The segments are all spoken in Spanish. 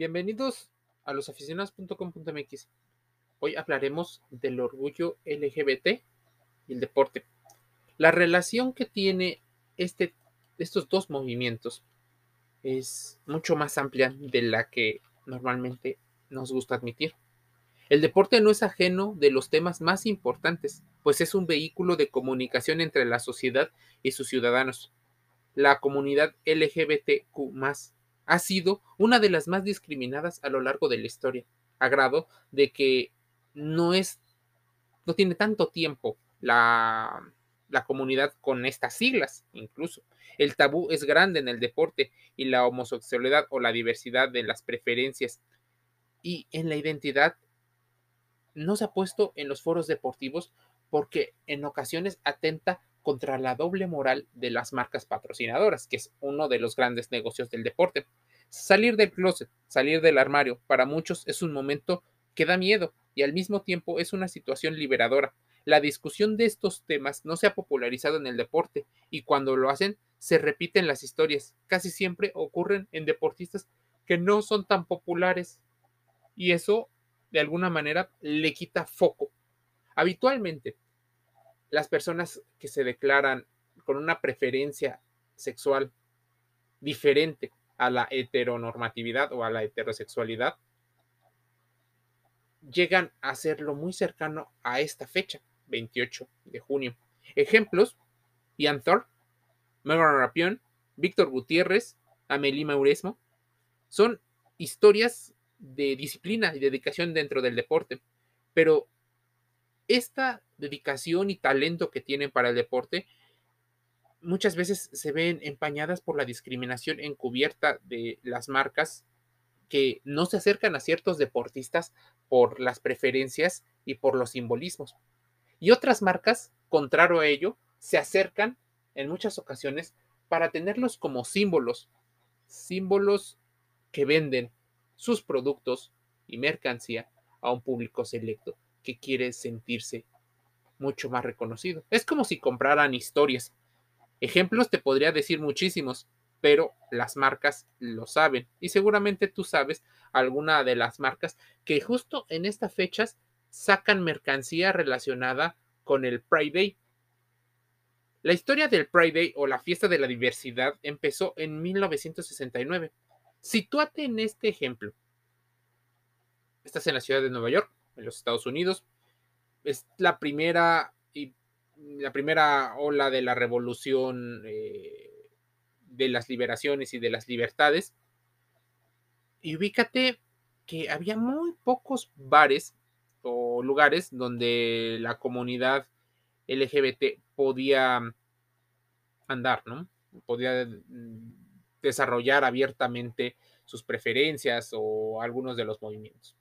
Bienvenidos a losaficionados.com.mx. Hoy hablaremos del orgullo LGBT y el deporte. La relación que tiene este, estos dos movimientos es mucho más amplia de la que normalmente nos gusta admitir. El deporte no es ajeno de los temas más importantes, pues es un vehículo de comunicación entre la sociedad y sus ciudadanos. La comunidad LGBTQ ha sido una de las más discriminadas a lo largo de la historia, a grado de que no es, no tiene tanto tiempo la, la comunidad con estas siglas, incluso. El tabú es grande en el deporte y la homosexualidad o la diversidad de las preferencias y en la identidad no se ha puesto en los foros deportivos porque en ocasiones atenta contra la doble moral de las marcas patrocinadoras, que es uno de los grandes negocios del deporte. Salir del closet, salir del armario, para muchos es un momento que da miedo y al mismo tiempo es una situación liberadora. La discusión de estos temas no se ha popularizado en el deporte y cuando lo hacen se repiten las historias. Casi siempre ocurren en deportistas que no son tan populares y eso de alguna manera le quita foco. Habitualmente, las personas que se declaran con una preferencia sexual diferente a la heteronormatividad o a la heterosexualidad, llegan a serlo muy cercano a esta fecha, 28 de junio. Ejemplos, Ian Thor, Megan Rapion, Víctor Gutiérrez, Amelie Mauresmo, son historias de disciplina y dedicación dentro del deporte, pero esta dedicación y talento que tienen para el deporte muchas veces se ven empañadas por la discriminación encubierta de las marcas que no se acercan a ciertos deportistas por las preferencias y por los simbolismos. Y otras marcas, contrario a ello, se acercan en muchas ocasiones para tenerlos como símbolos, símbolos que venden sus productos y mercancía a un público selecto que quiere sentirse mucho más reconocido. Es como si compraran historias. Ejemplos te podría decir muchísimos, pero las marcas lo saben y seguramente tú sabes alguna de las marcas que justo en estas fechas sacan mercancía relacionada con el Pride Day. La historia del Pride Day o la fiesta de la diversidad empezó en 1969. Sitúate en este ejemplo. Estás en la ciudad de Nueva York, en los Estados Unidos. Es la primera y la primera ola de la revolución eh, de las liberaciones y de las libertades. Y ubícate que había muy pocos bares o lugares donde la comunidad LGBT podía andar, ¿no? Podía desarrollar abiertamente sus preferencias o algunos de los movimientos.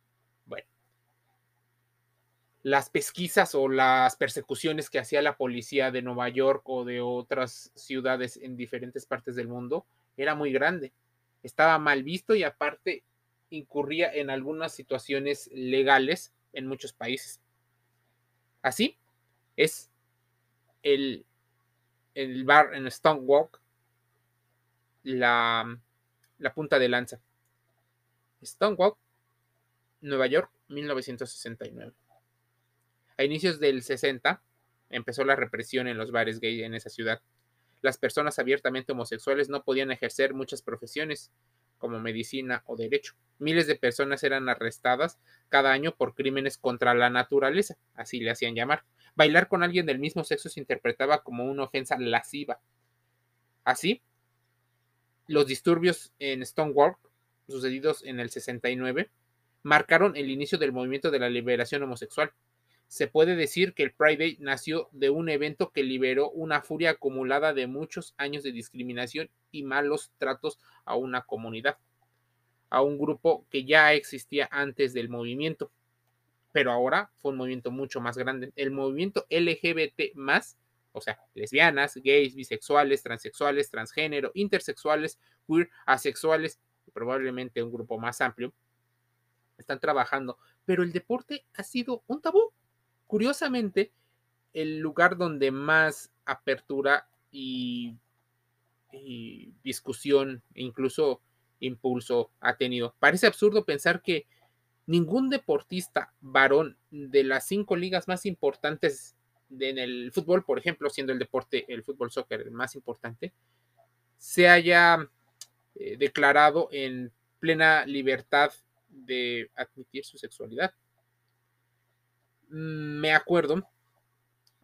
Las pesquisas o las persecuciones que hacía la policía de Nueva York o de otras ciudades en diferentes partes del mundo era muy grande. Estaba mal visto y aparte incurría en algunas situaciones legales en muchos países. Así es el, el bar en Stonewall la, la punta de lanza. Stonewall, Nueva York, 1969. A inicios del 60 empezó la represión en los bares gay en esa ciudad. Las personas abiertamente homosexuales no podían ejercer muchas profesiones, como medicina o derecho. Miles de personas eran arrestadas cada año por crímenes contra la naturaleza, así le hacían llamar. Bailar con alguien del mismo sexo se interpretaba como una ofensa lasciva. Así, los disturbios en Stonewall, sucedidos en el 69, marcaron el inicio del movimiento de la liberación homosexual se puede decir que el Pride nació de un evento que liberó una furia acumulada de muchos años de discriminación y malos tratos a una comunidad, a un grupo que ya existía antes del movimiento, pero ahora fue un movimiento mucho más grande. El movimiento LGBT o sea, lesbianas, gays, bisexuales, transexuales, transgénero, intersexuales, queer, asexuales, probablemente un grupo más amplio, están trabajando, pero el deporte ha sido un tabú Curiosamente, el lugar donde más apertura y, discusión, e incluso impulso ha tenido. Parece absurdo pensar que ningún deportista varón de las cinco ligas más importantes en el fútbol, por ejemplo, siendo el deporte, el fútbol soccer el más importante, se haya eh, declarado en plena libertad de admitir su sexualidad. Mm, me acuerdo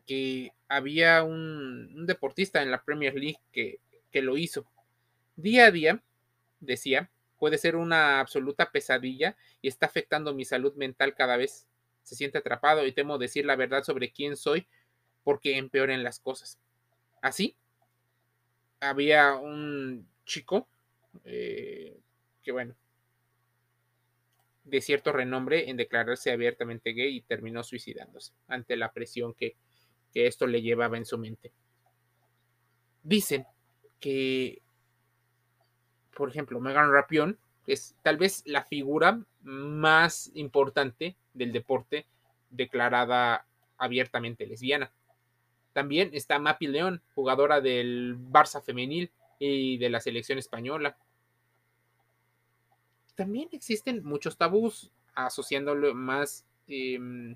que había un, deportista en la Premier League que, que lo hizo. Día a día, decía, puede ser una absoluta pesadilla y está afectando mi salud mental cada vez. Se siente atrapado y temo decir la verdad sobre quién soy porque empeoren las cosas. Así, había un chico eh, que, bueno, de cierto renombre en declararse abiertamente gay y terminó suicidándose ante la presión que, que esto le llevaba en su mente. Dicen que por ejemplo, Megan Rapion es tal vez la figura más importante del deporte declarada abiertamente lesbiana. También está Mapi León, jugadora del Barça femenil y de la selección española. También existen muchos tabús asociándolo más, em,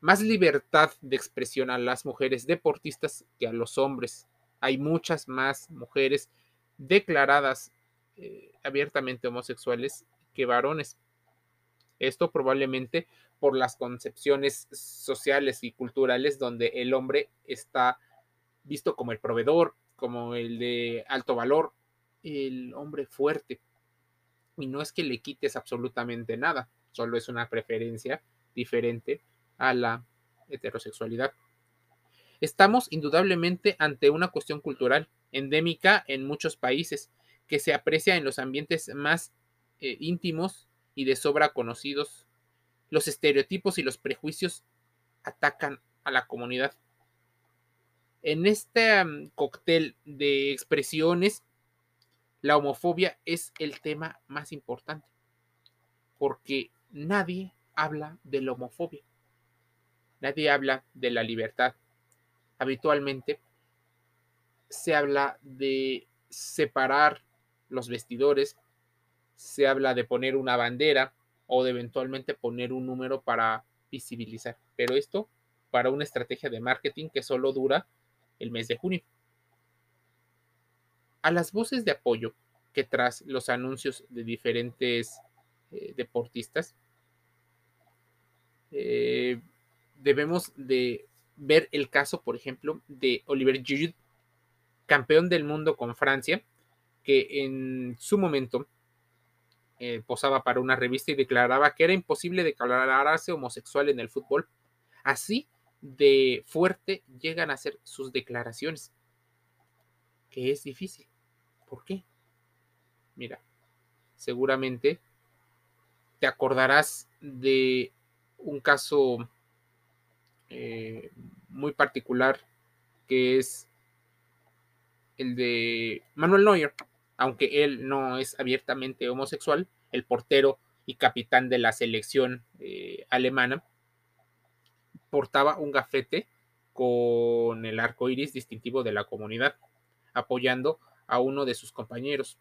más libertad de expresión a las mujeres deportistas que a los hombres. Hay muchas más mujeres declaradas eh, abiertamente homosexuales que varones. Esto probablemente por las concepciones sociales y culturales donde el hombre está visto como el proveedor, como el de alto valor, el hombre fuerte. Y no es que le quites absolutamente nada, solo es una preferencia diferente a la heterosexualidad. Estamos indudablemente ante una cuestión cultural endémica en muchos países, que se aprecia en los ambientes más eh, íntimos y de sobra conocidos. Los estereotipos y los prejuicios atacan a la comunidad. En este cóctel de expresiones, la homofobia es el tema más importante, porque nadie habla de la homofobia, nadie habla de la libertad. Habitualmente se habla de separar los vestidores, se habla de poner una bandera o de eventualmente poner un número para visibilizar. Pero esto para una estrategia de marketing que solo dura el mes de junio. A las voces de apoyo que tras los anuncios de diferentes eh, deportistas, eh, debemos de ver el caso, por ejemplo, de Oliver Giroud, campeón del mundo con Francia, que en su momento eh, posaba para una revista y declaraba que era imposible declararse homosexual en el fútbol. Así de fuerte llegan a ser sus declaraciones, que es difícil. ¿Por qué? Mira, seguramente te acordarás de un caso eh, muy particular que es el de Manuel Neuer, aunque él no es abiertamente homosexual, el portero y capitán de la selección eh, alemana, portaba un gafete con el arco iris distintivo de la comunidad, apoyando a uno de sus compañeros.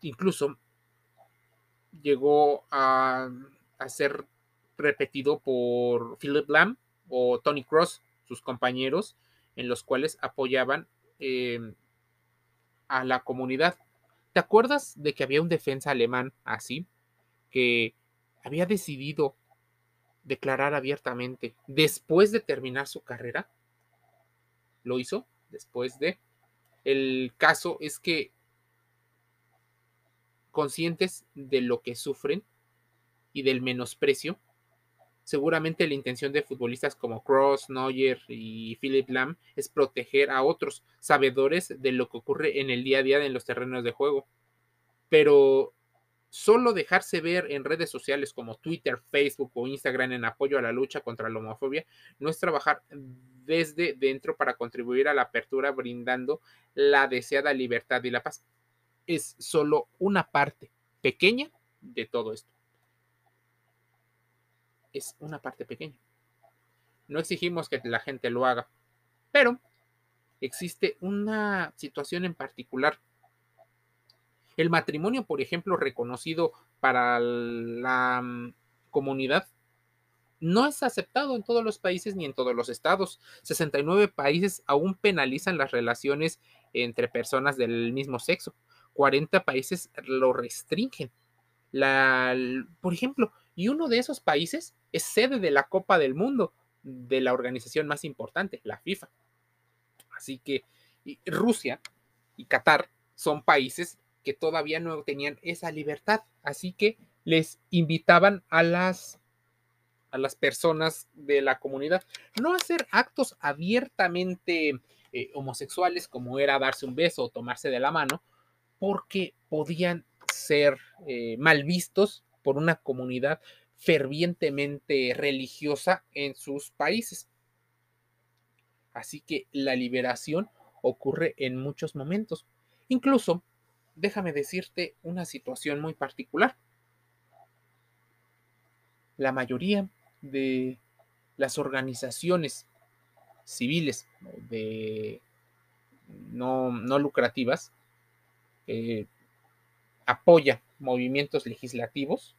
Incluso llegó a, ser repetido por Philip Lam o Tony Cross, sus compañeros, en los cuales apoyaban Em, a la comunidad. ¿Te acuerdas de que había un defensa alemán así que había decidido declarar abiertamente después de terminar su carrera? Lo hizo después de... El caso es que conscientes de lo que sufren y del menosprecio, Seguramente la intención de futbolistas como Cross, Neuer y Philip Lam es proteger a otros sabedores de lo que ocurre en el día a día en los terrenos de juego. Pero solo dejarse ver en redes sociales como Twitter, Facebook o Instagram en apoyo a la lucha contra la homofobia no es trabajar desde dentro para contribuir a la apertura brindando la deseada libertad y la paz. Es solo una parte pequeña de todo esto es una parte pequeña. No exigimos que la gente lo haga, pero existe una situación en particular El matrimonio, por ejemplo, reconocido para la mm, comunidad, no es aceptado en todos los países ni en todos los estados. 69 países aún penalizan las relaciones entre personas del mismo sexo. 40 países lo restringen. Por ejemplo, y uno de esos países es sede de la Copa del Mundo, de la organización más importante, la FIFA. Así que Rusia y Qatar son países que todavía no tenían esa libertad. Así que les invitaban a las, a las personas de la comunidad no hacer actos abiertamente eh, homosexuales como era darse un beso o tomarse de la mano, porque podían ser eh, mal vistos por una comunidad fervientemente religiosa en sus países. Así que la liberación ocurre en muchos momentos. Incluso, déjame decirte una situación muy particular. La mayoría de las organizaciones civiles de no, lucrativas eh, apoya movimientos legislativos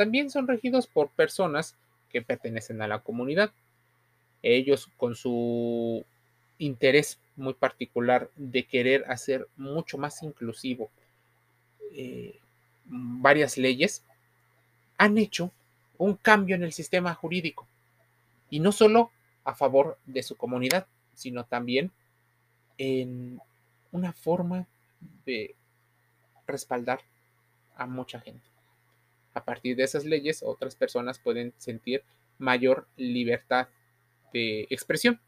también son regidos por personas que pertenecen a la comunidad. Ellos con su interés muy particular de querer hacer mucho más inclusivo eh, varias leyes, han hecho un cambio en el sistema jurídico. Y no solo a favor de su comunidad, sino también en una forma de respaldar a mucha gente. A partir de esas leyes, otras personas pueden sentir mayor libertad de expresión.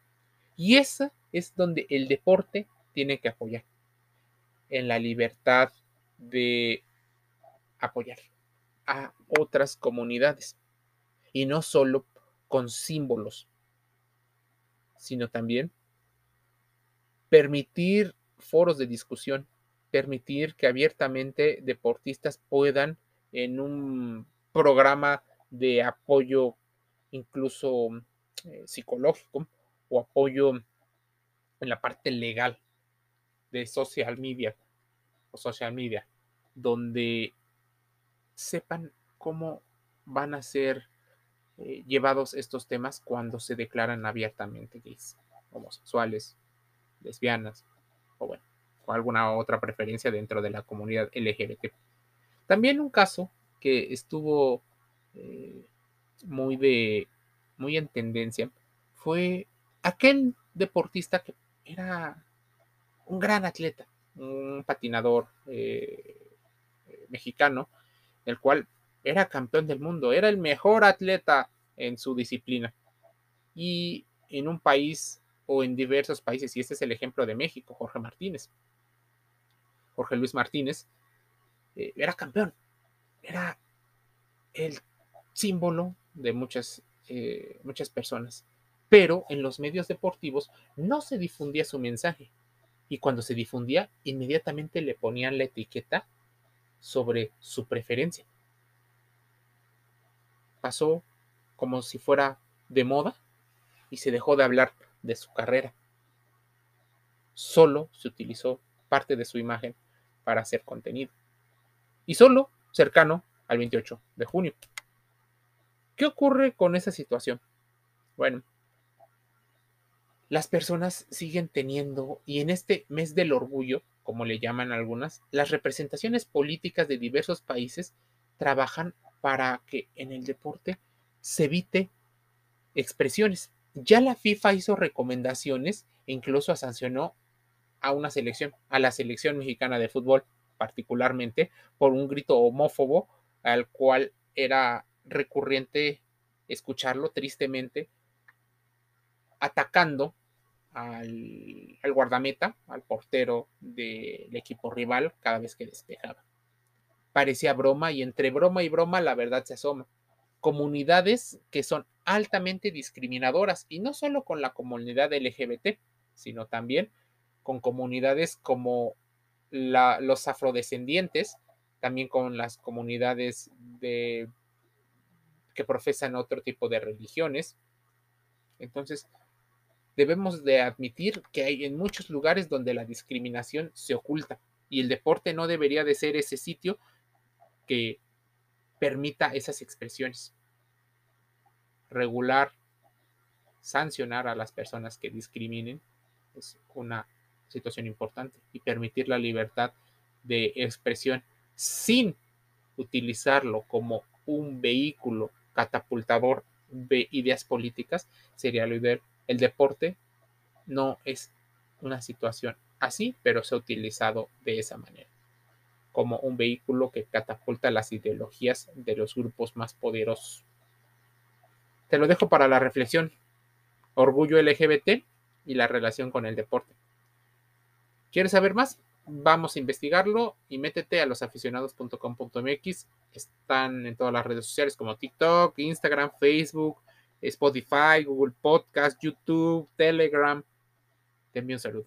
Y esa es donde el deporte tiene que apoyar, en la libertad de apoyar a otras comunidades. Y no solo con símbolos, sino también permitir foros de discusión, permitir que abiertamente deportistas puedan en un programa de apoyo incluso eh, psicológico o apoyo en la parte legal de social media o social media, donde sepan cómo van a ser eh, llevados estos temas cuando se declaran abiertamente gays, homosexuales, lesbianas o bueno, o alguna otra preferencia dentro de la comunidad LGBT. También un caso que estuvo eh, muy de muy en tendencia fue aquel deportista que era un gran atleta, un patinador eh, mexicano, el cual era campeón del mundo, era el mejor atleta en su disciplina. Y en un país o en diversos países, y este es el ejemplo de México, Jorge Martínez. Jorge Luis Martínez eh, era campeón, era el símbolo de muchas, eh, muchas personas. Pero en los medios deportivos no se difundía su mensaje. Y cuando se difundía, inmediatamente le ponían la etiqueta sobre su preferencia. Pasó como si fuera de moda y se dejó de hablar de su carrera. Solo se utilizó parte de su imagen para hacer contenido y solo cercano al 28 de junio. ¿Qué ocurre con esa situación? Bueno, las personas siguen teniendo, y en este mes del orgullo, como le llaman algunas, las representaciones políticas de diversos países trabajan para que en el deporte se evite expresiones. Ya la FIFA hizo recomendaciones e incluso sancionó a una selección, a la selección mexicana de fútbol, particularmente por un grito homófobo al cual era recurrente escucharlo tristemente atacando al, guardameta, al portero del equipo rival cada vez que despejaba. Parecía broma y entre broma y broma la verdad se asoma. Comunidades que son altamente discriminadoras y no solo con la comunidad LGBT, sino también con comunidades como los afrodescendientes, también con las comunidades de, que profesan otro tipo de religiones. Entonces, debemos de admitir que hay en muchos lugares donde la discriminación se oculta Y el deporte no debería de ser ese sitio que permita esas expresiones. Regular, sancionar a las personas que discriminen es una situación importante y permitir la libertad de expresión sin utilizarlo como un vehículo catapultador de ideas políticas sería lo ideal. El deporte no es una situación así, pero se ha utilizado de esa manera, como un vehículo que catapulta las ideologías de los grupos más poderosos. Te lo dejo para la reflexión. Orgullo LGBT y la relación con el deporte. ¿Quieres saber más? Vamos a investigarlo y métete a losaficionados.com.mx. Están en todas las redes sociales como TikTok, Instagram, Facebook, Spotify, Google Podcast, YouTube, Telegram. Te envío un saludo.